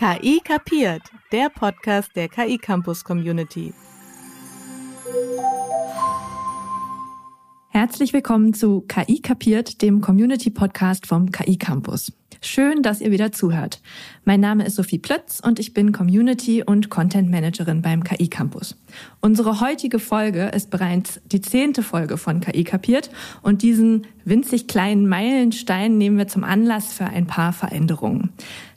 KI kapiert, der Podcast der KI Campus Community. Herzlich willkommen zu KI kapiert, dem Community Podcast vom KI Campus. Schön, dass ihr wieder zuhört. Mein Name ist Sophie Plötz und ich bin Community und Content Managerin beim KI Campus. Unsere heutige Folge ist bereits die zehnte Folge von KI kapiert und diesen winzig kleinen Meilenstein nehmen wir zum Anlass für ein paar Veränderungen.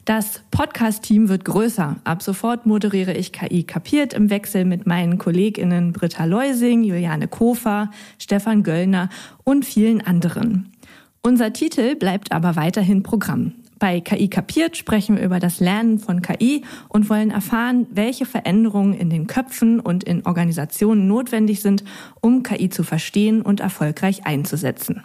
Das Podcast-Team wird größer. Ab sofort moderiere ich KI kapiert im Wechsel mit meinen KollegInnen Britta Leusing, Juliane Kofer, Stefan Göllner und vielen anderen. Unser Titel bleibt aber weiterhin Programm. Bei KI kapiert sprechen wir über das Lernen von KI und wollen erfahren, welche Veränderungen in den Köpfen und in Organisationen notwendig sind, um KI zu verstehen und erfolgreich einzusetzen.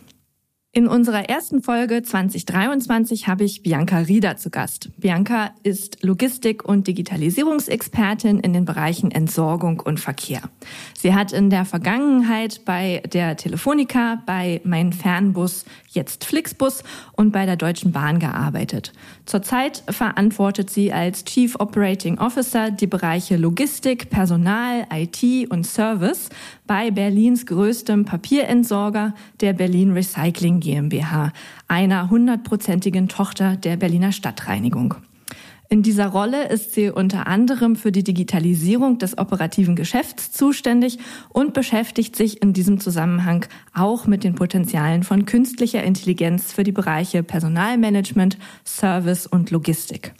In unserer ersten Folge 2023 habe ich Bianca Rieder zu Gast. Bianca ist Logistik- und Digitalisierungsexpertin in den Bereichen Entsorgung und Verkehr. Sie hat in der Vergangenheit bei der Telefonica, bei Mein Fernbus, jetzt Flixbus und bei der Deutschen Bahn gearbeitet. Zurzeit verantwortet sie als Chief Operating Officer die Bereiche Logistik, Personal, IT und Service bei Berlins größtem Papierentsorger, der Berlin Recycling GmbH, einer hundertprozentigen Tochter der Berliner Stadtreinigung. In dieser Rolle ist sie unter anderem für die Digitalisierung des operativen Geschäfts zuständig und beschäftigt sich in diesem Zusammenhang auch mit den Potenzialen von künstlicher Intelligenz für die Bereiche Personalmanagement, Service und Logistik.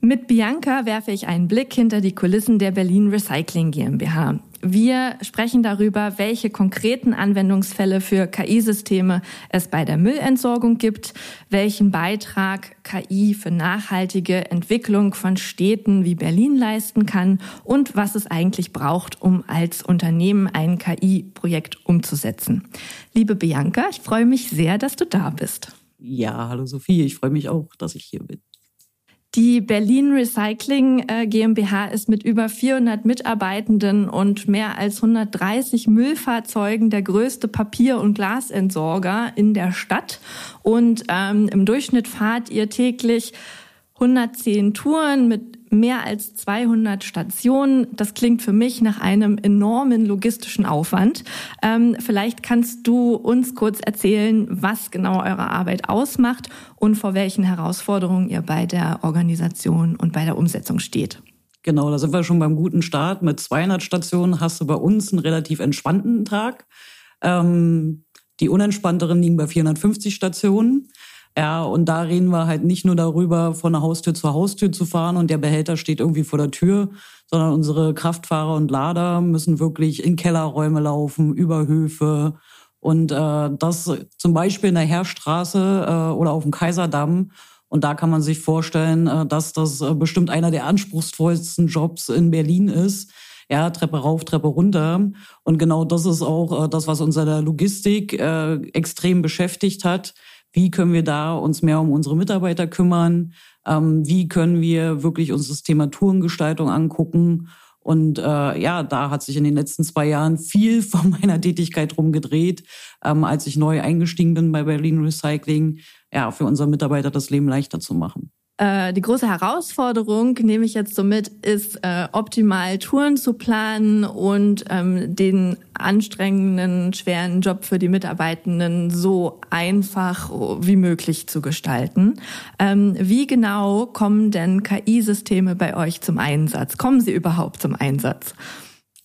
Mit Bianca werfe ich einen Blick hinter die Kulissen der Berlin Recycling GmbH. Wir sprechen darüber, welche konkreten Anwendungsfälle für KI-Systeme es bei der Müllentsorgung gibt, welchen Beitrag KI für nachhaltige Entwicklung von Städten wie Berlin leisten kann und was es eigentlich braucht, um als Unternehmen ein KI-Projekt umzusetzen. Liebe Bianca, ich freue mich sehr, dass du da bist. Ja, hallo Sophie, ich freue mich auch, dass ich hier bin. Die Berlin Recycling äh, GmbH ist mit über 400 Mitarbeitenden und mehr als 130 Müllfahrzeugen der größte Papier- und Glasentsorger in der Stadt. Und ähm, im Durchschnitt fahrt ihr täglich 110 Touren mit mehr als 200 Stationen. Das klingt für mich nach einem enormen logistischen Aufwand. Ähm, vielleicht kannst du uns kurz erzählen, was genau eure Arbeit ausmacht und vor welchen Herausforderungen ihr bei der Organisation und bei der Umsetzung steht. Genau, da sind wir schon beim guten Start. Mit 200 Stationen hast du bei uns einen relativ entspannten Tag. Ähm, die unentspannteren liegen bei 450 Stationen. Ja, und da reden wir halt nicht nur darüber, von der Haustür zur Haustür zu fahren und der Behälter steht irgendwie vor der Tür, sondern unsere Kraftfahrer und Lader müssen wirklich in Kellerräume laufen, über Höfe. Und äh, das zum Beispiel in der Heerstraße äh, oder auf dem Kaiserdamm. Und da kann man sich vorstellen, äh, dass das äh, bestimmt einer der anspruchsvollsten Jobs in Berlin ist. Ja, Treppe rauf, Treppe runter. Und genau das ist auch äh, das, was uns in der Logistik äh, extrem beschäftigt hat wie können wir da uns mehr um unsere Mitarbeiter kümmern? Ähm, wie können wir wirklich uns das Thema Tourengestaltung angucken? Und äh, ja, da hat sich in den letzten zwei Jahren viel von meiner Tätigkeit drum gedreht, ähm, als ich neu eingestiegen bin bei Berlin Recycling, ja, für unsere Mitarbeiter das Leben leichter zu machen. Äh, die große Herausforderung, nehme ich jetzt so mit, ist äh, optimal Touren zu planen und ähm, den anstrengenden, schweren Job für die Mitarbeitenden so einfach wie möglich zu gestalten. Ähm, wie genau kommen denn KI-Systeme bei euch zum Einsatz? Kommen sie überhaupt zum Einsatz?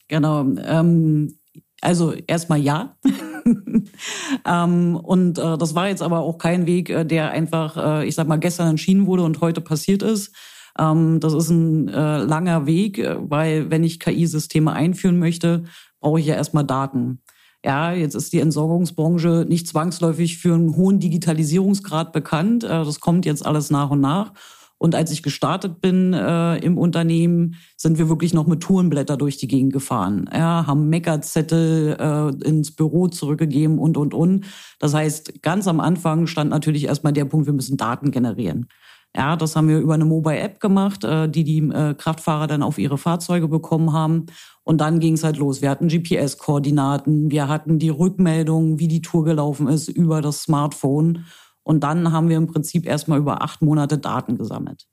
Genau. Ähm, also erstmal ja. ähm, und äh, das war jetzt aber auch kein Weg, äh, der einfach, äh, ich sag mal, gestern entschieden wurde und heute passiert ist. Ähm, das ist ein äh, langer Weg, äh, weil wenn ich KI-Systeme einführen möchte, brauche ich ja erstmal Daten. Ja, jetzt ist die Entsorgungsbranche nicht zwangsläufig für einen hohen Digitalisierungsgrad bekannt. Äh, das kommt jetzt alles nach und nach. Und als ich gestartet bin äh, im Unternehmen, sind wir wirklich noch mit Tourenblätter durch die Gegend gefahren. Ja, haben Meckerzettel äh, ins Büro zurückgegeben und, und, und. Das heißt, ganz am Anfang stand natürlich erstmal der Punkt, wir müssen Daten generieren. Ja, das haben wir über eine Mobile App gemacht, äh, die die äh, Kraftfahrer dann auf ihre Fahrzeuge bekommen haben. Und dann ging es halt los. Wir hatten GPS-Koordinaten, wir hatten die Rückmeldung, wie die Tour gelaufen ist über das Smartphone. Und dann haben wir im Prinzip erstmal über acht Monate Daten gesammelt.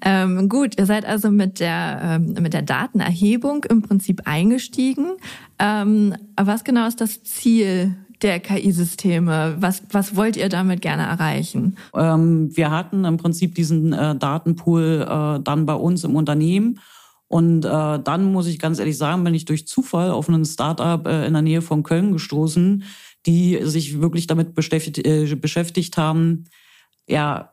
Ähm, gut, ihr seid also mit der, ähm, mit der Datenerhebung im Prinzip eingestiegen. Ähm, was genau ist das Ziel der KI-Systeme? Was, was wollt ihr damit gerne erreichen? Ähm, wir hatten im Prinzip diesen äh, Datenpool äh, dann bei uns im Unternehmen. Und äh, dann muss ich ganz ehrlich sagen, bin ich durch Zufall auf einen Startup äh, in der Nähe von Köln gestoßen, die sich wirklich damit beschäftigt, äh, beschäftigt haben, ja,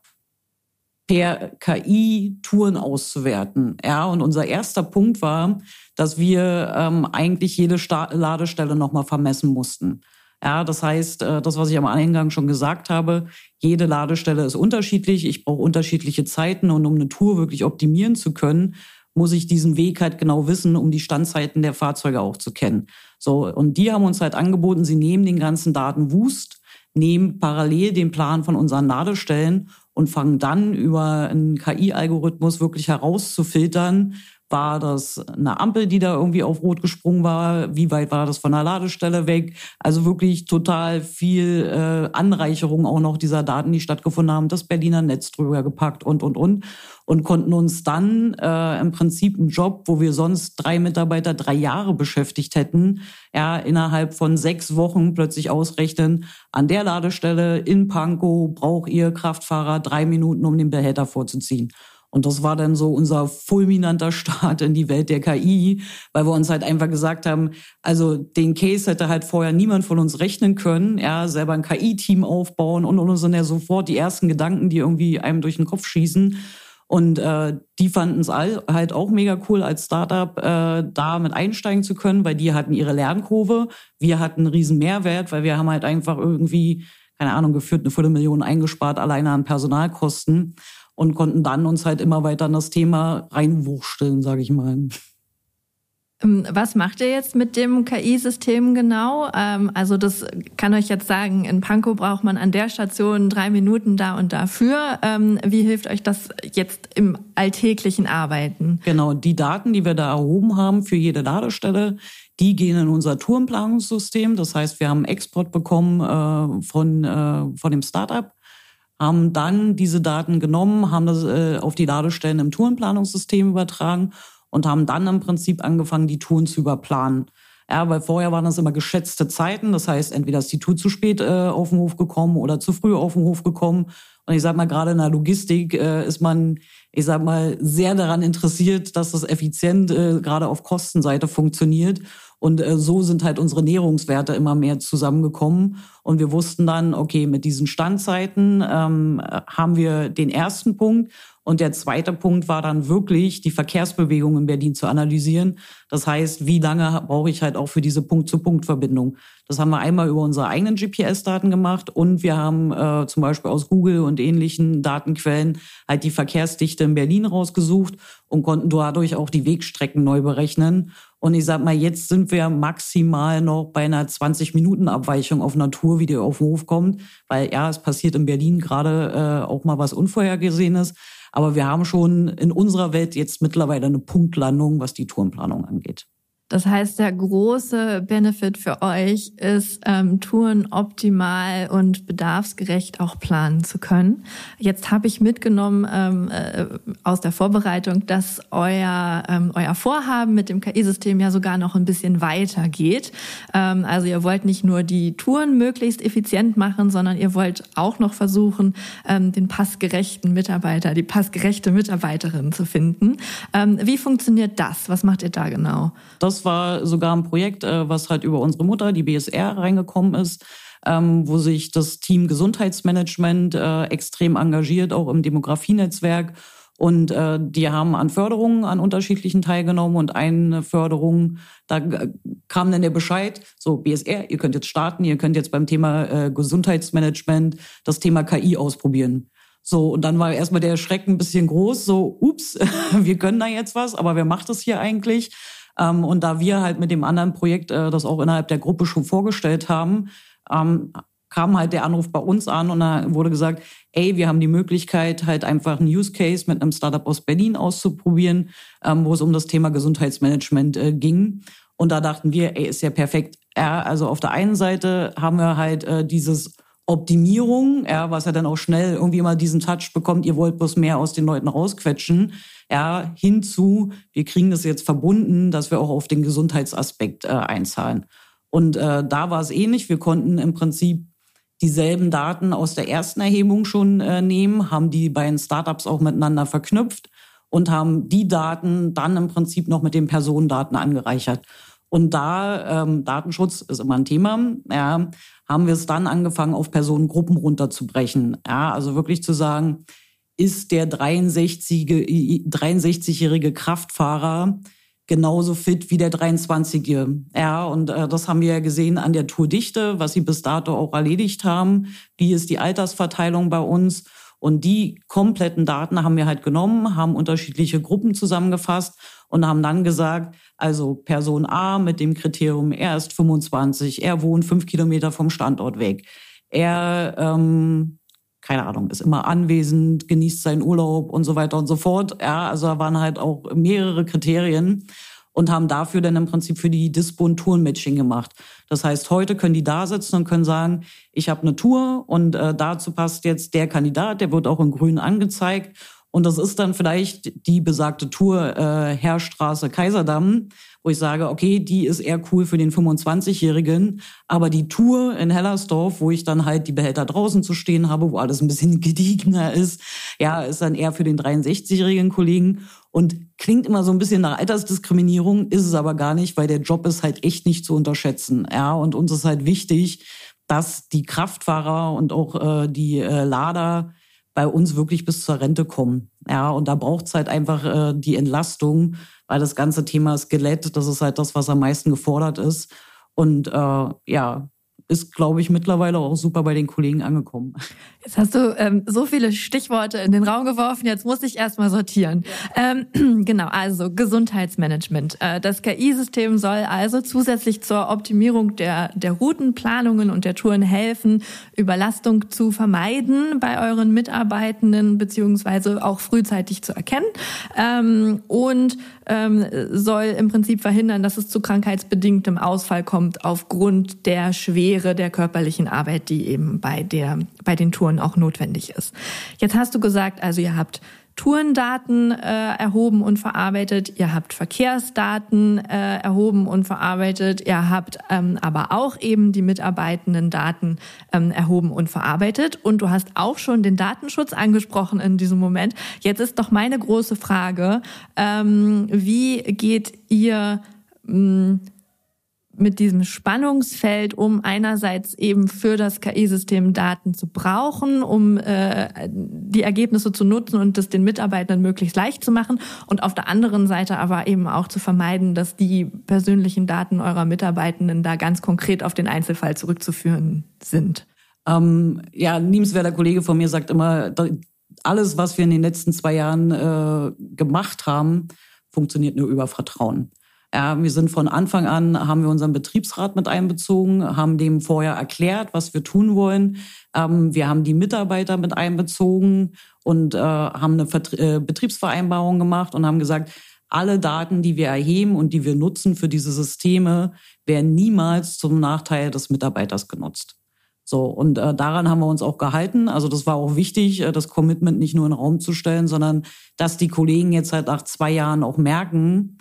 per KI Touren auszuwerten. Ja, und unser erster Punkt war, dass wir ähm, eigentlich jede Sta Ladestelle nochmal vermessen mussten. Ja, das heißt, äh, das, was ich am Eingang schon gesagt habe, jede Ladestelle ist unterschiedlich. Ich brauche unterschiedliche Zeiten und um eine Tour wirklich optimieren zu können, muss ich diesen Weg halt genau wissen, um die Standzeiten der Fahrzeuge auch zu kennen. So, und die haben uns halt angeboten, sie nehmen den ganzen Datenwust, nehmen parallel den Plan von unseren Ladestellen und fangen dann über einen KI-Algorithmus wirklich herauszufiltern, war das eine Ampel, die da irgendwie auf Rot gesprungen war? Wie weit war das von der Ladestelle weg? Also wirklich total viel äh, Anreicherung auch noch dieser Daten, die stattgefunden haben, das Berliner Netz drüber gepackt und, und, und. Und konnten uns dann äh, im Prinzip einen Job, wo wir sonst drei Mitarbeiter drei Jahre beschäftigt hätten, ja, innerhalb von sechs Wochen plötzlich ausrechnen, an der Ladestelle in Pankow braucht ihr Kraftfahrer drei Minuten, um den Behälter vorzuziehen. Und das war dann so unser fulminanter Start in die Welt der KI, weil wir uns halt einfach gesagt haben, also den Case hätte halt vorher niemand von uns rechnen können, ja, selber ein KI-Team aufbauen und, und, und sind ja sofort die ersten Gedanken, die irgendwie einem durch den Kopf schießen. Und äh, die fanden es halt auch mega cool, als Startup äh, da mit einsteigen zu können, weil die hatten ihre Lernkurve. Wir hatten einen riesen Mehrwert, weil wir haben halt einfach irgendwie, keine Ahnung, geführt eine Viertelmillion eingespart, alleine an Personalkosten und konnten dann uns halt immer weiter in das Thema reinwursteln, sage ich mal. Ähm, was macht ihr jetzt mit dem KI-System genau? Ähm, also das kann euch jetzt sagen, in Pankow braucht man an der Station drei Minuten da und dafür. Ähm, wie hilft euch das jetzt im alltäglichen Arbeiten? Genau, die Daten, die wir da erhoben haben für jede Ladestelle, die gehen in unser Tourenplanungssystem. Das heißt, wir haben Export bekommen äh, von, äh, von dem Startup haben dann diese Daten genommen, haben das äh, auf die Ladestellen im Tourenplanungssystem übertragen und haben dann im Prinzip angefangen, die Touren zu überplanen. Ja, weil vorher waren das immer geschätzte Zeiten. Das heißt, entweder ist die Tour zu spät äh, auf den Hof gekommen oder zu früh auf den Hof gekommen. Und ich sag mal, gerade in der Logistik äh, ist man, ich sag mal, sehr daran interessiert, dass das effizient äh, gerade auf Kostenseite funktioniert. Und äh, so sind halt unsere Nährungswerte immer mehr zusammengekommen. Und wir wussten dann, okay, mit diesen Standzeiten ähm, haben wir den ersten Punkt. Und der zweite Punkt war dann wirklich, die Verkehrsbewegung in Berlin zu analysieren. Das heißt, wie lange brauche ich halt auch für diese Punkt-zu-Punkt-Verbindung? Das haben wir einmal über unsere eigenen GPS-Daten gemacht und wir haben äh, zum Beispiel aus Google und ähnlichen Datenquellen halt die Verkehrsdichte in Berlin rausgesucht und konnten dadurch auch die Wegstrecken neu berechnen. Und ich sag mal, jetzt sind wir maximal noch bei einer 20-Minuten-Abweichung auf Natur, wie die auf den Hof kommt. Weil ja, es passiert in Berlin gerade äh, auch mal was Unvorhergesehenes. Aber wir haben schon in unserer Welt jetzt mittlerweile eine Punktlandung, was die Tourenplanung angeht geht. Das heißt, der große Benefit für euch ist, ähm, Touren optimal und bedarfsgerecht auch planen zu können. Jetzt habe ich mitgenommen ähm, äh, aus der Vorbereitung, dass euer, ähm, euer Vorhaben mit dem KI-System ja sogar noch ein bisschen weiter geht. Ähm, also ihr wollt nicht nur die Touren möglichst effizient machen, sondern ihr wollt auch noch versuchen, ähm, den passgerechten Mitarbeiter, die passgerechte Mitarbeiterin zu finden. Ähm, wie funktioniert das? Was macht ihr da genau? Das war sogar ein Projekt, äh, was halt über unsere Mutter, die BSR, reingekommen ist. Ähm, wo sich das Team Gesundheitsmanagement äh, extrem engagiert, auch im Demografienetzwerk. Und äh, die haben an Förderungen an unterschiedlichen teilgenommen und eine Förderung, da kam dann der Bescheid, so BSR, ihr könnt jetzt starten, ihr könnt jetzt beim Thema äh, Gesundheitsmanagement das Thema KI ausprobieren. So, und dann war erstmal der Schreck ein bisschen groß, so, ups, wir können da jetzt was, aber wer macht das hier eigentlich? Ähm, und da wir halt mit dem anderen Projekt äh, das auch innerhalb der Gruppe schon vorgestellt haben, ähm, kam halt der Anruf bei uns an und da wurde gesagt, ey, wir haben die Möglichkeit, halt einfach einen Use Case mit einem Startup aus Berlin auszuprobieren, ähm, wo es um das Thema Gesundheitsmanagement äh, ging. Und da dachten wir, ey, ist ja perfekt. Ja, also auf der einen Seite haben wir halt äh, dieses Optimierung, ja, was ja dann auch schnell irgendwie immer diesen Touch bekommt, ihr wollt bloß mehr aus den Leuten rausquetschen, ja, hinzu, wir kriegen das jetzt verbunden, dass wir auch auf den Gesundheitsaspekt äh, einzahlen. Und äh, da war es ähnlich. Wir konnten im Prinzip dieselben Daten aus der ersten Erhebung schon äh, nehmen, haben die beiden Startups auch miteinander verknüpft und haben die Daten dann im Prinzip noch mit den Personendaten angereichert. Und da ähm, Datenschutz ist immer ein Thema, ja, haben wir es dann angefangen, auf Personengruppen runterzubrechen. Ja, also wirklich zu sagen, ist der 63-jährige 63 Kraftfahrer genauso fit wie der 23-Jährige. Ja, und äh, das haben wir ja gesehen an der Tourdichte, was sie bis dato auch erledigt haben. Wie ist die Altersverteilung bei uns? Und die kompletten Daten haben wir halt genommen, haben unterschiedliche Gruppen zusammengefasst und haben dann gesagt, also Person A mit dem Kriterium, er ist 25, er wohnt fünf Kilometer vom Standort weg. Er ähm, keine Ahnung, ist immer anwesend, genießt seinen Urlaub und so weiter und so fort. Ja, also da waren halt auch mehrere Kriterien und haben dafür dann im Prinzip für die Dispo ein Tourenmatching gemacht. Das heißt, heute können die da sitzen und können sagen, ich habe eine Tour und äh, dazu passt jetzt der Kandidat, der wird auch in grün angezeigt. Und das ist dann vielleicht die besagte Tour äh, Herrstraße Kaiserdamm wo ich sage, okay, die ist eher cool für den 25-Jährigen, aber die Tour in Hellersdorf, wo ich dann halt die Behälter draußen zu stehen habe, wo alles ein bisschen gediegener ist, ja, ist dann eher für den 63-jährigen Kollegen und klingt immer so ein bisschen nach Altersdiskriminierung, ist es aber gar nicht, weil der Job ist halt echt nicht zu unterschätzen, ja, und uns ist halt wichtig, dass die Kraftfahrer und auch äh, die äh, Lader bei uns wirklich bis zur Rente kommen. Ja, und da braucht es halt einfach äh, die Entlastung, weil das ganze Thema Skelett, das ist halt das, was am meisten gefordert ist. Und äh, ja, ist, glaube ich, mittlerweile auch super bei den Kollegen angekommen. Jetzt hast du ähm, so viele Stichworte in den Raum geworfen, jetzt muss ich erstmal sortieren. Ähm, genau, also Gesundheitsmanagement. Äh, das KI-System soll also zusätzlich zur Optimierung der, der Routenplanungen und der Touren helfen, Überlastung zu vermeiden bei euren Mitarbeitenden, beziehungsweise auch frühzeitig zu erkennen. Ähm, und ähm, soll im Prinzip verhindern, dass es zu krankheitsbedingtem Ausfall kommt aufgrund der Schwere der körperlichen Arbeit, die eben bei der bei den Touren auch notwendig ist. Jetzt hast du gesagt, also ihr habt Tourendaten äh, erhoben und verarbeitet, ihr habt Verkehrsdaten äh, erhoben und verarbeitet, ihr habt ähm, aber auch eben die mitarbeitenden Daten ähm, erhoben und verarbeitet und du hast auch schon den Datenschutz angesprochen in diesem Moment. Jetzt ist doch meine große Frage, ähm, wie geht ihr mh, hm, mit diesem Spannungsfeld, um einerseits eben für das KI-System Daten zu brauchen, um äh, die Ergebnisse zu nutzen und das den Mitarbeitern möglichst leicht zu machen und auf der anderen Seite aber eben auch zu vermeiden, dass die persönlichen Daten eurer Mitarbeitenden da ganz konkret auf den Einzelfall zurückzuführen sind. Ähm, ja, liebenswerter Kollege von mir sagt immer, alles, was wir in den letzten zwei Jahren äh, gemacht haben, funktioniert nur über Vertrauen. Ja, wir sind von Anfang an, haben wir unseren Betriebsrat mit einbezogen, haben dem vorher erklärt, was wir tun wollen. Ähm, wir haben die Mitarbeiter mit einbezogen und äh, haben eine Vertrie äh, Betriebsvereinbarung gemacht und haben gesagt, alle Daten, die wir erheben und die wir nutzen für diese Systeme, werden niemals zum Nachteil des Mitarbeiters genutzt. So, und äh, daran haben wir uns auch gehalten. Also das war auch wichtig, äh, das Commitment nicht nur in den Raum zu stellen, sondern dass die Kollegen jetzt halt nach zwei Jahren auch merken,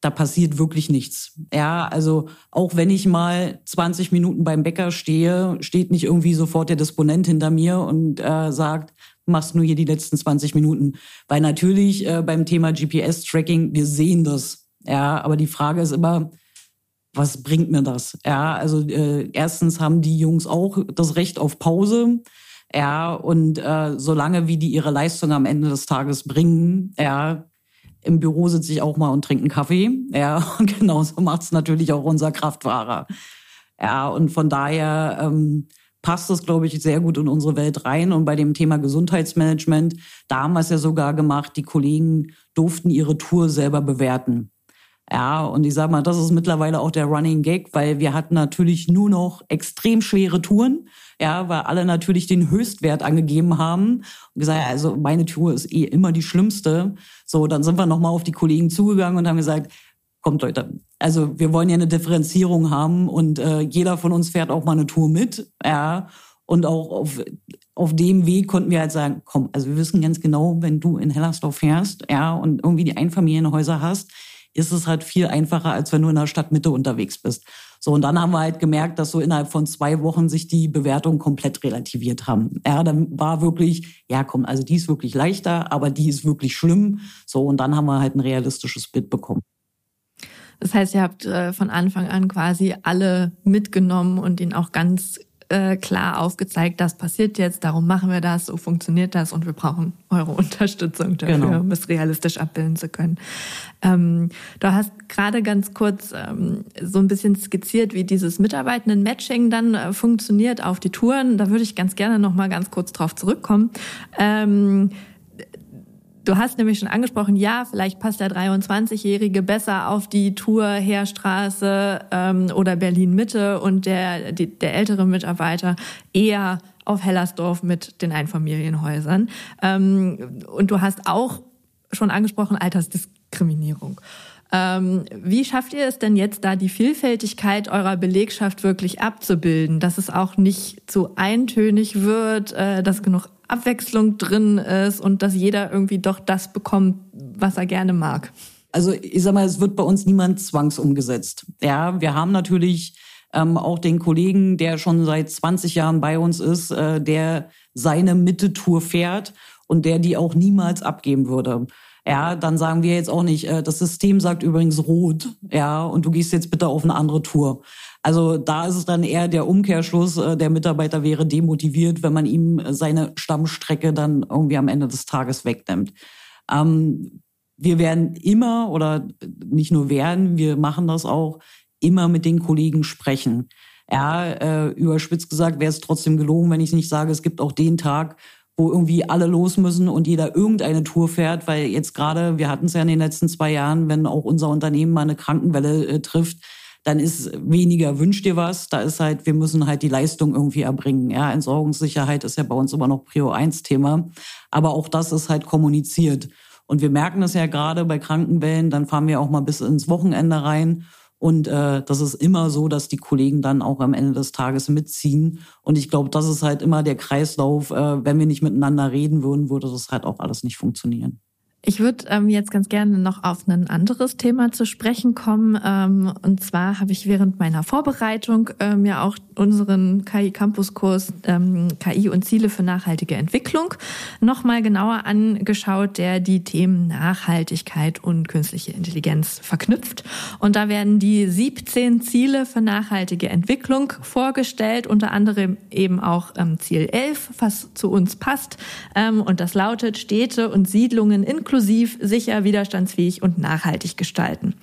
da passiert wirklich nichts. Ja, also auch wenn ich mal 20 Minuten beim Bäcker stehe, steht nicht irgendwie sofort der Disponent hinter mir und äh, sagt, machst nur hier die letzten 20 Minuten. Weil natürlich äh, beim Thema GPS-Tracking, wir sehen das. Ja, aber die Frage ist immer, was bringt mir das? Ja, also äh, erstens haben die Jungs auch das Recht auf Pause. Ja, und äh, solange wie die ihre Leistung am Ende des Tages bringen, ja, im Büro sitze ich auch mal und trinke einen Kaffee. Ja, und genauso macht es natürlich auch unser Kraftfahrer. Ja, und von daher ähm, passt das, glaube ich, sehr gut in unsere Welt rein. Und bei dem Thema Gesundheitsmanagement, da haben wir es ja sogar gemacht, die Kollegen durften ihre Tour selber bewerten. Ja, und ich sage mal, das ist mittlerweile auch der Running Gag, weil wir hatten natürlich nur noch extrem schwere Touren ja, weil alle natürlich den Höchstwert angegeben haben und gesagt, also meine Tour ist eh immer die schlimmste. So, dann sind wir nochmal auf die Kollegen zugegangen und haben gesagt, kommt Leute, also wir wollen ja eine Differenzierung haben und äh, jeder von uns fährt auch mal eine Tour mit, ja. Und auch auf, auf dem Weg konnten wir halt sagen, komm, also wir wissen ganz genau, wenn du in Hellersdorf fährst, ja, und irgendwie die Einfamilienhäuser hast, ist es halt viel einfacher, als wenn du in der Stadtmitte unterwegs bist. So, und dann haben wir halt gemerkt, dass so innerhalb von zwei Wochen sich die Bewertungen komplett relativiert haben. Ja, dann war wirklich, ja komm, also die ist wirklich leichter, aber die ist wirklich schlimm. So, und dann haben wir halt ein realistisches Bild bekommen. Das heißt, ihr habt äh, von Anfang an quasi alle mitgenommen und ihnen auch ganz äh, klar aufgezeigt, das passiert jetzt, darum machen wir das, so funktioniert das und wir brauchen eure Unterstützung dafür, genau. um es realistisch abbilden zu können. Ähm, du hast gerade ganz kurz ähm, so ein bisschen skizziert, wie dieses Mitarbeitenden-Matching dann äh, funktioniert auf die Touren. Da würde ich ganz gerne noch mal ganz kurz drauf zurückkommen. Ähm, Du hast nämlich schon angesprochen, ja, vielleicht passt der 23-Jährige besser auf die Tour Heerstraße ähm, oder Berlin Mitte und der, die, der ältere Mitarbeiter eher auf Hellersdorf mit den Einfamilienhäusern. Ähm, und du hast auch schon angesprochen Altersdiskriminierung. Ähm, wie schafft ihr es denn jetzt, da die Vielfältigkeit eurer Belegschaft wirklich abzubilden, dass es auch nicht zu eintönig wird, äh, dass genug Abwechslung drin ist und dass jeder irgendwie doch das bekommt, was er gerne mag. Also ich sag mal, es wird bei uns niemand zwangsumgesetzt. Ja, wir haben natürlich ähm, auch den Kollegen, der schon seit 20 Jahren bei uns ist, äh, der seine Mitte-Tour fährt und der die auch niemals abgeben würde. Ja, dann sagen wir jetzt auch nicht, äh, das System sagt übrigens rot, ja, und du gehst jetzt bitte auf eine andere Tour. Also da ist es dann eher der Umkehrschluss, äh, der Mitarbeiter wäre demotiviert, wenn man ihm seine Stammstrecke dann irgendwie am Ende des Tages wegnimmt. Ähm, wir werden immer oder nicht nur werden, wir machen das auch, immer mit den Kollegen sprechen. Ja, äh, überspitzt gesagt wäre es trotzdem gelogen, wenn ich nicht sage, es gibt auch den Tag, wo irgendwie alle los müssen und jeder irgendeine Tour fährt, weil jetzt gerade, wir hatten es ja in den letzten zwei Jahren, wenn auch unser Unternehmen mal eine Krankenwelle äh, trifft, dann ist weniger wünscht dir was. Da ist halt, wir müssen halt die Leistung irgendwie erbringen. Ja, Entsorgungssicherheit ist ja bei uns immer noch Prio 1 Thema. Aber auch das ist halt kommuniziert. Und wir merken das ja gerade bei Krankenwellen, dann fahren wir auch mal bis ins Wochenende rein. Und äh, das ist immer so, dass die Kollegen dann auch am Ende des Tages mitziehen. Und ich glaube, das ist halt immer der Kreislauf. Äh, wenn wir nicht miteinander reden würden, würde das halt auch alles nicht funktionieren. Ich würde ähm, jetzt ganz gerne noch auf ein anderes Thema zu sprechen kommen. Ähm, und zwar habe ich während meiner Vorbereitung ähm, ja auch unseren KI Campus Kurs ähm, KI und Ziele für nachhaltige Entwicklung nochmal genauer angeschaut, der die Themen Nachhaltigkeit und künstliche Intelligenz verknüpft. Und da werden die 17 Ziele für nachhaltige Entwicklung vorgestellt, unter anderem eben auch ähm, Ziel 11, was zu uns passt. Ähm, und das lautet Städte und Siedlungen in inklusiv, sicher, widerstandsfähig und nachhaltig gestalten.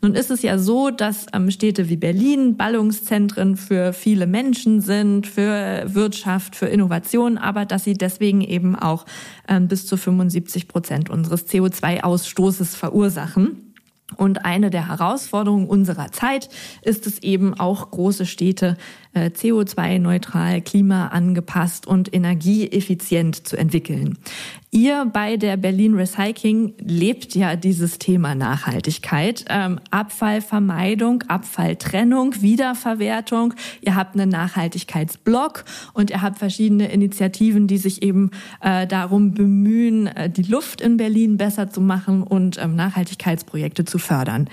Nun ist es ja so, dass ähm, Städte wie Berlin Ballungszentren für viele Menschen sind, für Wirtschaft, für Innovation, aber dass sie deswegen eben auch ähm, bis zu 75 Prozent unseres CO2-Ausstoßes verursachen. Und eine der Herausforderungen unserer Zeit ist es eben auch, große Städte CO2-neutral, klimaangepasst und energieeffizient zu entwickeln. Ihr bei der Berlin Recycling lebt ja dieses Thema Nachhaltigkeit, ähm, Abfallvermeidung, Abfalltrennung, Wiederverwertung. Ihr habt einen Nachhaltigkeitsblog und ihr habt verschiedene Initiativen, die sich eben äh, darum bemühen, äh, die Luft in Berlin besser zu machen und ähm, Nachhaltigkeitsprojekte zu fördern.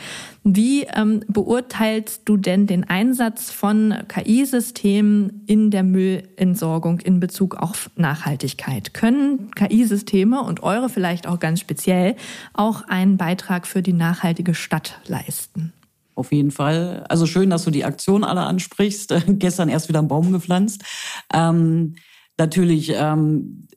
Wie ähm, beurteilst du denn den Einsatz von KI-Systemen in der Müllentsorgung in Bezug auf Nachhaltigkeit? Können KI-Systeme und eure vielleicht auch ganz speziell auch einen Beitrag für die nachhaltige Stadt leisten? Auf jeden Fall. Also schön, dass du die Aktion alle ansprichst. Gestern erst wieder einen Baum gepflanzt. Ähm, natürlich, ähm,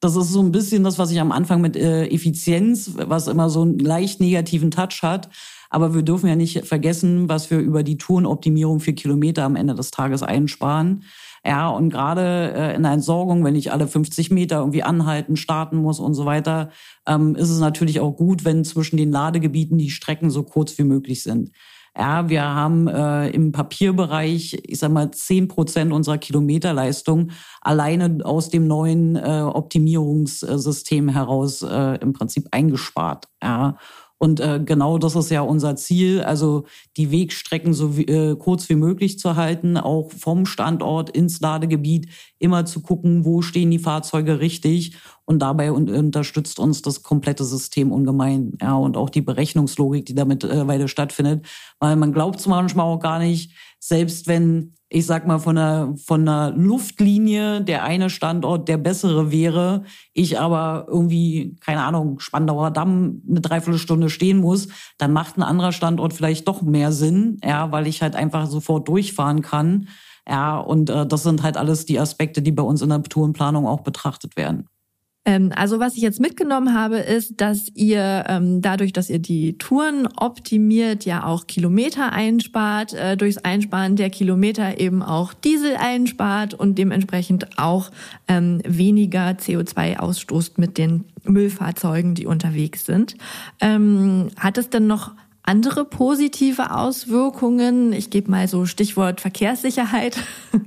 das ist so ein bisschen das, was ich am Anfang mit äh, Effizienz, was immer so einen leicht negativen Touch hat. Aber wir dürfen ja nicht vergessen, was wir über die Tourenoptimierung für Kilometer am Ende des Tages einsparen. Ja, und gerade äh, in der Entsorgung, wenn ich alle 50 Meter irgendwie anhalten, starten muss und so weiter, ähm, ist es natürlich auch gut, wenn zwischen den Ladegebieten die Strecken so kurz wie möglich sind. Ja, wir haben äh, im Papierbereich, ich sag mal, zehn Prozent unserer Kilometerleistung alleine aus dem neuen äh, Optimierungssystem heraus äh, im Prinzip eingespart. Ja. Und äh, genau das ist ja unser Ziel, also die Wegstrecken so wie, äh, kurz wie möglich zu halten, auch vom Standort ins Ladegebiet immer zu gucken, wo stehen die Fahrzeuge richtig. Und dabei un unterstützt uns das komplette System ungemein. Ja, und auch die Berechnungslogik, die damit äh, weiter stattfindet. Weil man glaubt es manchmal auch gar nicht, selbst wenn ich sag mal, von einer, von einer Luftlinie der eine Standort der bessere wäre, ich aber irgendwie, keine Ahnung, Spandauer Damm eine Dreiviertelstunde stehen muss, dann macht ein anderer Standort vielleicht doch mehr Sinn, ja, weil ich halt einfach sofort durchfahren kann. Ja, und äh, das sind halt alles die Aspekte, die bei uns in der Tourenplanung auch betrachtet werden. Ähm, also was ich jetzt mitgenommen habe, ist, dass ihr ähm, dadurch, dass ihr die Touren optimiert, ja auch Kilometer einspart, äh, durchs Einsparen der Kilometer eben auch Diesel einspart und dementsprechend auch ähm, weniger CO2 ausstoßt mit den Müllfahrzeugen, die unterwegs sind. Hat es denn noch andere positive Auswirkungen? Ich gebe mal so Stichwort Verkehrssicherheit.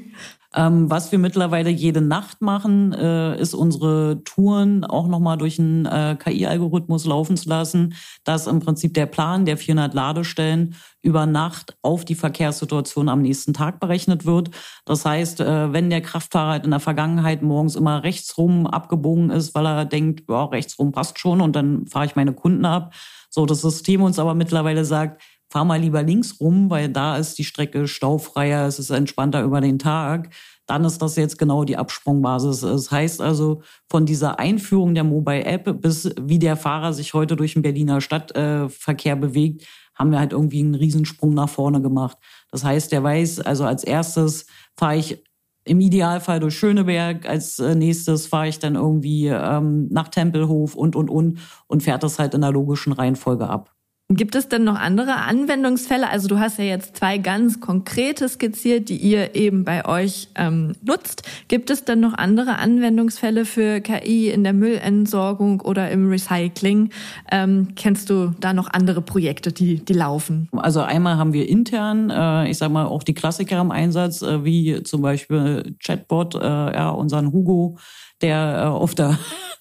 Ähm, was wir mittlerweile jede Nacht machen, äh, ist unsere Touren auch nochmal durch einen äh, KI-Algorithmus laufen zu lassen, dass im Prinzip der Plan der 400 Ladestellen über Nacht auf die Verkehrssituation am nächsten Tag berechnet wird. Das heißt, äh, wenn der Kraftfahrer halt in der Vergangenheit morgens immer rechtsrum abgebogen ist, weil er denkt, ja, rechtsrum passt schon und dann fahre ich meine Kunden ab, so das System uns aber mittlerweile sagt, fahr mal lieber links rum, weil da ist die Strecke staufreier, es ist entspannter über den Tag, dann ist das jetzt genau die Absprungbasis. Das heißt also, von dieser Einführung der Mobile App bis wie der Fahrer sich heute durch den Berliner Stadtverkehr bewegt, haben wir halt irgendwie einen Riesensprung nach vorne gemacht. Das heißt, der weiß, also als erstes fahre ich im Idealfall durch Schöneberg, als äh, nächstes fahre ich dann irgendwie ähm, nach Tempelhof und, und, und und fährt das halt in der logischen Reihenfolge ab. Gibt es denn noch andere Anwendungsfälle? Also du hast ja jetzt zwei ganz konkrete skizziert, die ihr eben bei euch ähm, nutzt. Gibt es denn noch andere Anwendungsfälle für KI in der Müllentsorgung oder im Recycling? Ähm, kennst du da noch andere Projekte, die, die laufen? Also einmal haben wir intern, äh, ich sag mal, auch die Klassiker im Einsatz, äh, wie zum Beispiel Chatbot, äh, ja, unseren Hugo, der äh, auf der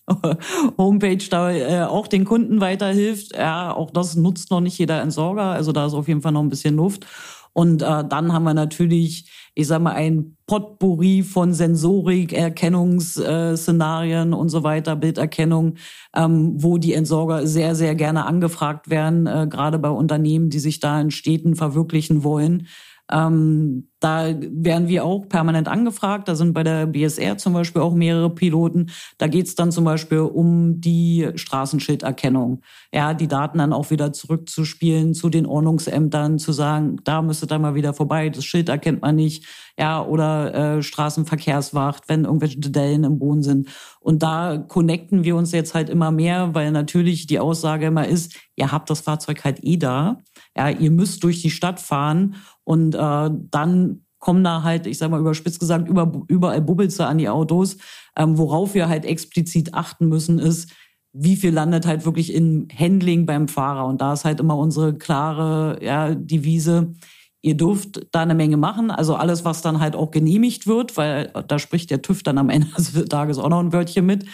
Homepage da äh, auch den Kunden weiterhilft. Ja, auch das nutzt noch nicht jeder Entsorger, also da ist auf jeden Fall noch ein bisschen Luft. Und äh, dann haben wir natürlich, ich sag mal, ein Potpourri von Sensorik, Erkennungsszenarien und so weiter, Bilderkennung, ähm, wo die Entsorger sehr, sehr gerne angefragt werden, äh, gerade bei Unternehmen, die sich da in Städten verwirklichen wollen. Ähm, da werden wir auch permanent angefragt. Da sind bei der BSR zum Beispiel auch mehrere Piloten. Da geht's dann zum Beispiel um die Straßenschilderkennung. Ja, die Daten dann auch wieder zurückzuspielen zu den Ordnungsämtern, zu sagen, da müsstet ihr mal wieder vorbei, das Schild erkennt man nicht. Ja, oder äh, Straßenverkehrswacht, wenn irgendwelche Dellen im Boden sind. Und da connecten wir uns jetzt halt immer mehr, weil natürlich die Aussage immer ist, ihr habt das Fahrzeug halt eh da. Ja, ihr müsst durch die Stadt fahren und äh, dann kommen da halt, ich sag mal überspitzt gesagt, über, überall Bubbelze an die Autos. Ähm, worauf wir halt explizit achten müssen, ist, wie viel landet halt wirklich in Handling beim Fahrer. Und da ist halt immer unsere klare ja, Devise, ihr dürft da eine Menge machen. Also alles, was dann halt auch genehmigt wird, weil da spricht der TÜV dann am Ende des Tages auch noch ein Wörtchen mit.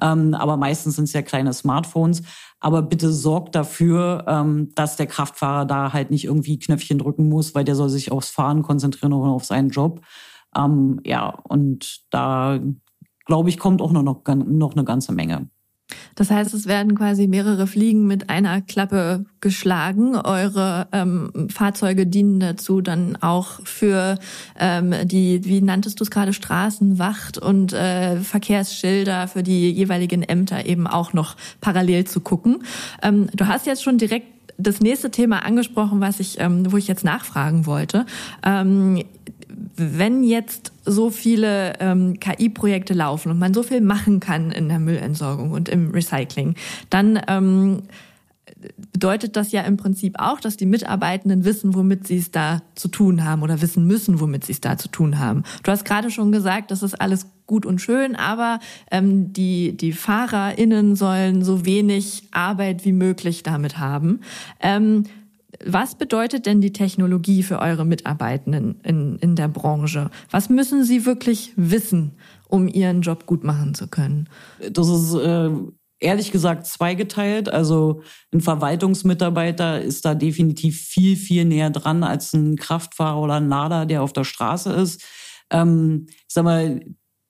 Ähm, aber meistens sind es ja kleine Smartphones. Aber bitte sorgt dafür, ähm, dass der Kraftfahrer da halt nicht irgendwie Knöpfchen drücken muss, weil der soll sich aufs Fahren konzentrieren und auf seinen Job. Ähm, ja, und da glaube ich, kommt auch noch, noch eine ganze Menge. Das heißt, es werden quasi mehrere Fliegen mit einer Klappe geschlagen. Eure ähm, Fahrzeuge dienen dazu dann auch für ähm, die, wie nanntest du es gerade, Straßenwacht und äh, Verkehrsschilder für die jeweiligen Ämter eben auch noch parallel zu gucken. Ähm, du hast jetzt schon direkt das nächste Thema angesprochen, was ich, ähm, wo ich jetzt nachfragen wollte. Ähm, wenn jetzt so viele ähm, KI-Projekte laufen und man so viel machen kann in der Müllentsorgung und im Recycling, dann ähm, bedeutet das ja im Prinzip auch, dass die Mitarbeitenden wissen, womit sie es da zu tun haben oder wissen müssen, womit sie es da zu tun haben. Du hast gerade schon gesagt, das ist alles gut und schön, aber ähm, die, die FahrerInnen sollen so wenig Arbeit wie möglich damit haben. Ähm, was bedeutet denn die Technologie für eure Mitarbeitenden in, in der Branche? Was müssen sie wirklich wissen, um ihren Job gut machen zu können? Das ist äh, ehrlich gesagt zweigeteilt. Also ein Verwaltungsmitarbeiter ist da definitiv viel, viel näher dran als ein Kraftfahrer oder ein Lader, der auf der Straße ist. Ähm, ich sag mal,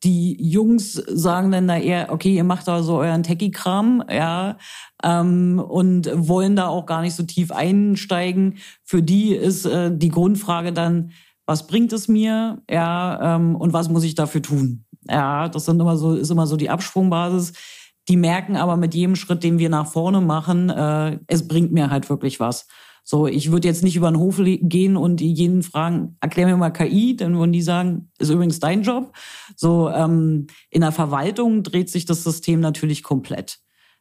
die Jungs sagen dann da eher, okay, ihr macht da so euren Techie-Kram, ja, ähm, und wollen da auch gar nicht so tief einsteigen. Für die ist äh, die Grundfrage dann, was bringt es mir, ja, ähm, und was muss ich dafür tun? Ja, das sind immer so, ist immer so die Absprungbasis. Die merken aber mit jedem Schritt, den wir nach vorne machen, äh, es bringt mir halt wirklich was. So, ich würde jetzt nicht über den Hof gehen und jeden fragen, erklär mir mal KI, dann würden die sagen, ist übrigens dein Job. So, ähm, in der Verwaltung dreht sich das System natürlich komplett.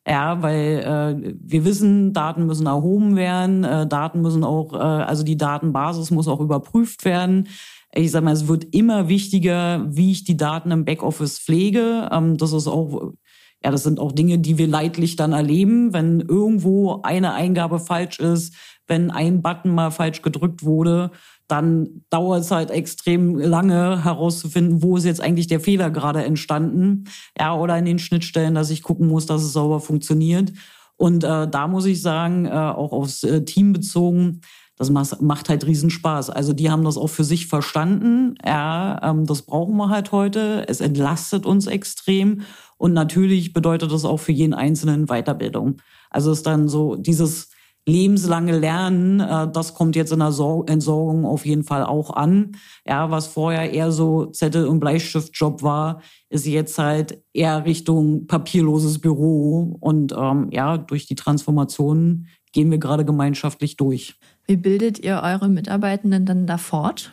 Ja, weil äh, wir wissen, Daten müssen erhoben werden, äh, Daten müssen auch, äh, also die Datenbasis muss auch überprüft werden. Ich sage mal, es wird immer wichtiger, wie ich die Daten im Backoffice pflege. Ähm, das ist auch ja, das sind auch Dinge, die wir leidlich dann erleben, wenn irgendwo eine Eingabe falsch ist, wenn ein Button mal falsch gedrückt wurde, dann dauert es halt extrem lange herauszufinden, wo ist jetzt eigentlich der Fehler gerade entstanden. Ja, oder in den Schnittstellen, dass ich gucken muss, dass es sauber funktioniert. Und äh, da muss ich sagen, äh, auch aufs äh, Team bezogen, das macht halt Riesenspaß. Also die haben das auch für sich verstanden. Ja, ähm, das brauchen wir halt heute. Es entlastet uns extrem. Und natürlich bedeutet das auch für jeden Einzelnen Weiterbildung. Also ist dann so dieses lebenslange Lernen, äh, das kommt jetzt in der Entsorgung auf jeden Fall auch an. Ja, was vorher eher so Zettel- und Bleistiftjob war, ist jetzt halt eher Richtung papierloses Büro. Und ähm, ja, durch die Transformation gehen wir gerade gemeinschaftlich durch. Wie bildet ihr eure Mitarbeitenden dann da fort?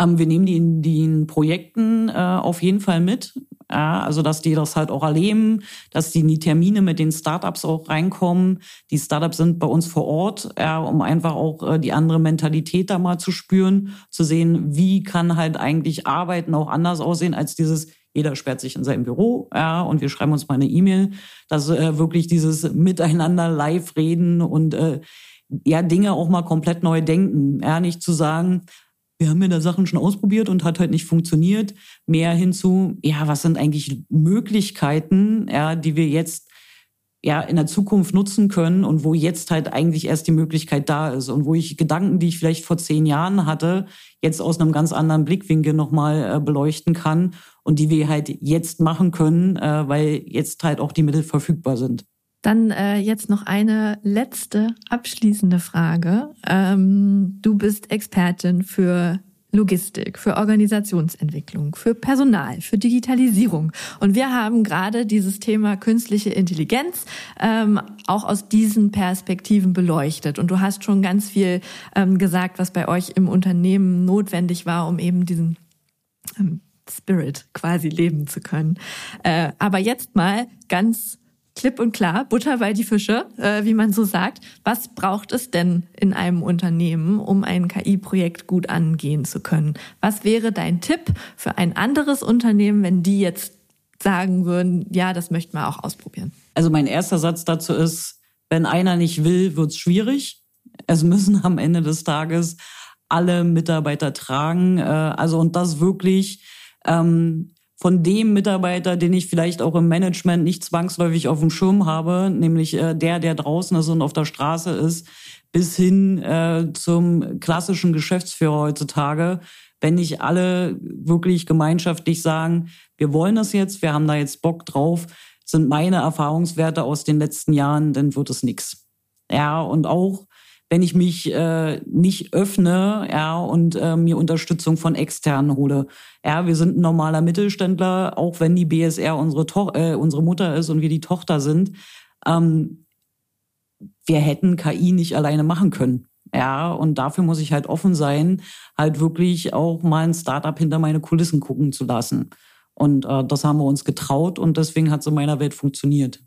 Ähm, wir nehmen die in den Projekten äh, auf jeden Fall mit. Ja, also, dass die das halt auch erleben, dass die in die Termine mit den Startups auch reinkommen. Die Startups sind bei uns vor Ort, ja, um einfach auch äh, die andere Mentalität da mal zu spüren, zu sehen, wie kann halt eigentlich Arbeiten auch anders aussehen als dieses, jeder sperrt sich in seinem Büro, ja, und wir schreiben uns mal eine E-Mail, dass äh, wirklich dieses Miteinander live reden und äh, ja, Dinge auch mal komplett neu denken. Ja, nicht zu sagen, wir haben ja da Sachen schon ausprobiert und hat halt nicht funktioniert. Mehr hinzu, ja, was sind eigentlich Möglichkeiten, ja, die wir jetzt ja in der Zukunft nutzen können und wo jetzt halt eigentlich erst die Möglichkeit da ist und wo ich Gedanken, die ich vielleicht vor zehn Jahren hatte, jetzt aus einem ganz anderen Blickwinkel nochmal äh, beleuchten kann und die wir halt jetzt machen können, äh, weil jetzt halt auch die Mittel verfügbar sind. Dann äh, jetzt noch eine letzte abschließende Frage. Ähm, du bist Expertin für Logistik, für Organisationsentwicklung, für Personal, für Digitalisierung. Und wir haben gerade dieses Thema künstliche Intelligenz ähm, auch aus diesen Perspektiven beleuchtet. Und du hast schon ganz viel ähm, gesagt, was bei euch im Unternehmen notwendig war, um eben diesen ähm, Spirit quasi leben zu können. Äh, aber jetzt mal ganz klipp und klar, Butter bei die Fische, äh, wie man so sagt. Was braucht es denn in einem Unternehmen, um ein KI-Projekt gut angehen zu können? Was wäre dein Tipp für ein anderes Unternehmen, wenn die jetzt sagen würden, ja, das möchten wir auch ausprobieren? Also mein erster Satz dazu ist, wenn einer nicht will, wird's schwierig. Es müssen am Ende des Tages alle Mitarbeiter tragen. Äh, also und das wirklich ähm, von dem Mitarbeiter, den ich vielleicht auch im Management nicht zwangsläufig auf dem Schirm habe, nämlich äh, der, der draußen ist und auf der Straße ist, bis hin äh, zum klassischen Geschäftsführer heutzutage, wenn nicht alle wirklich gemeinschaftlich sagen, wir wollen das jetzt, wir haben da jetzt Bock drauf, sind meine Erfahrungswerte aus den letzten Jahren, dann wird es nix. Ja, und auch wenn ich mich äh, nicht öffne, ja, und äh, mir Unterstützung von externen hole. Ja, wir sind ein normaler Mittelständler, auch wenn die BSR unsere, to äh, unsere Mutter ist und wir die Tochter sind. Ähm, wir hätten KI nicht alleine machen können. Ja, und dafür muss ich halt offen sein, halt wirklich auch mal ein Startup hinter meine Kulissen gucken zu lassen. Und äh, das haben wir uns getraut und deswegen hat es in meiner Welt funktioniert.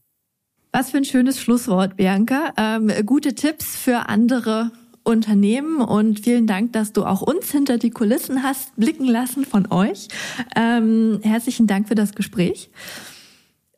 Was für ein schönes Schlusswort, Bianca. Ähm, gute Tipps für andere Unternehmen und vielen Dank, dass du auch uns hinter die Kulissen hast blicken lassen von euch. Ähm, herzlichen Dank für das Gespräch.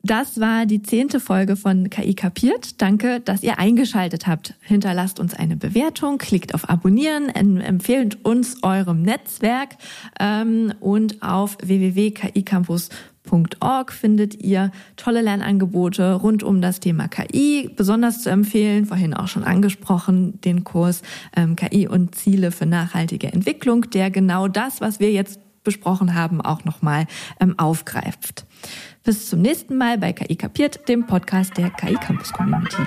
Das war die zehnte Folge von KI Kapiert. Danke, dass ihr eingeschaltet habt. Hinterlasst uns eine Bewertung, klickt auf Abonnieren, empfehlt uns eurem Netzwerk ähm, und auf www.kicampus.com kikapiert.org findet ihr tolle Lernangebote rund um das Thema KI, besonders zu empfehlen, vorhin auch schon angesprochen, den Kurs ähm, KI und Ziele für nachhaltige Entwicklung, der genau das, was wir jetzt besprochen haben, auch nochmal ähm, aufgreift. Bis zum nächsten Mal bei KI Kapiert, dem Podcast der KI Campus Community.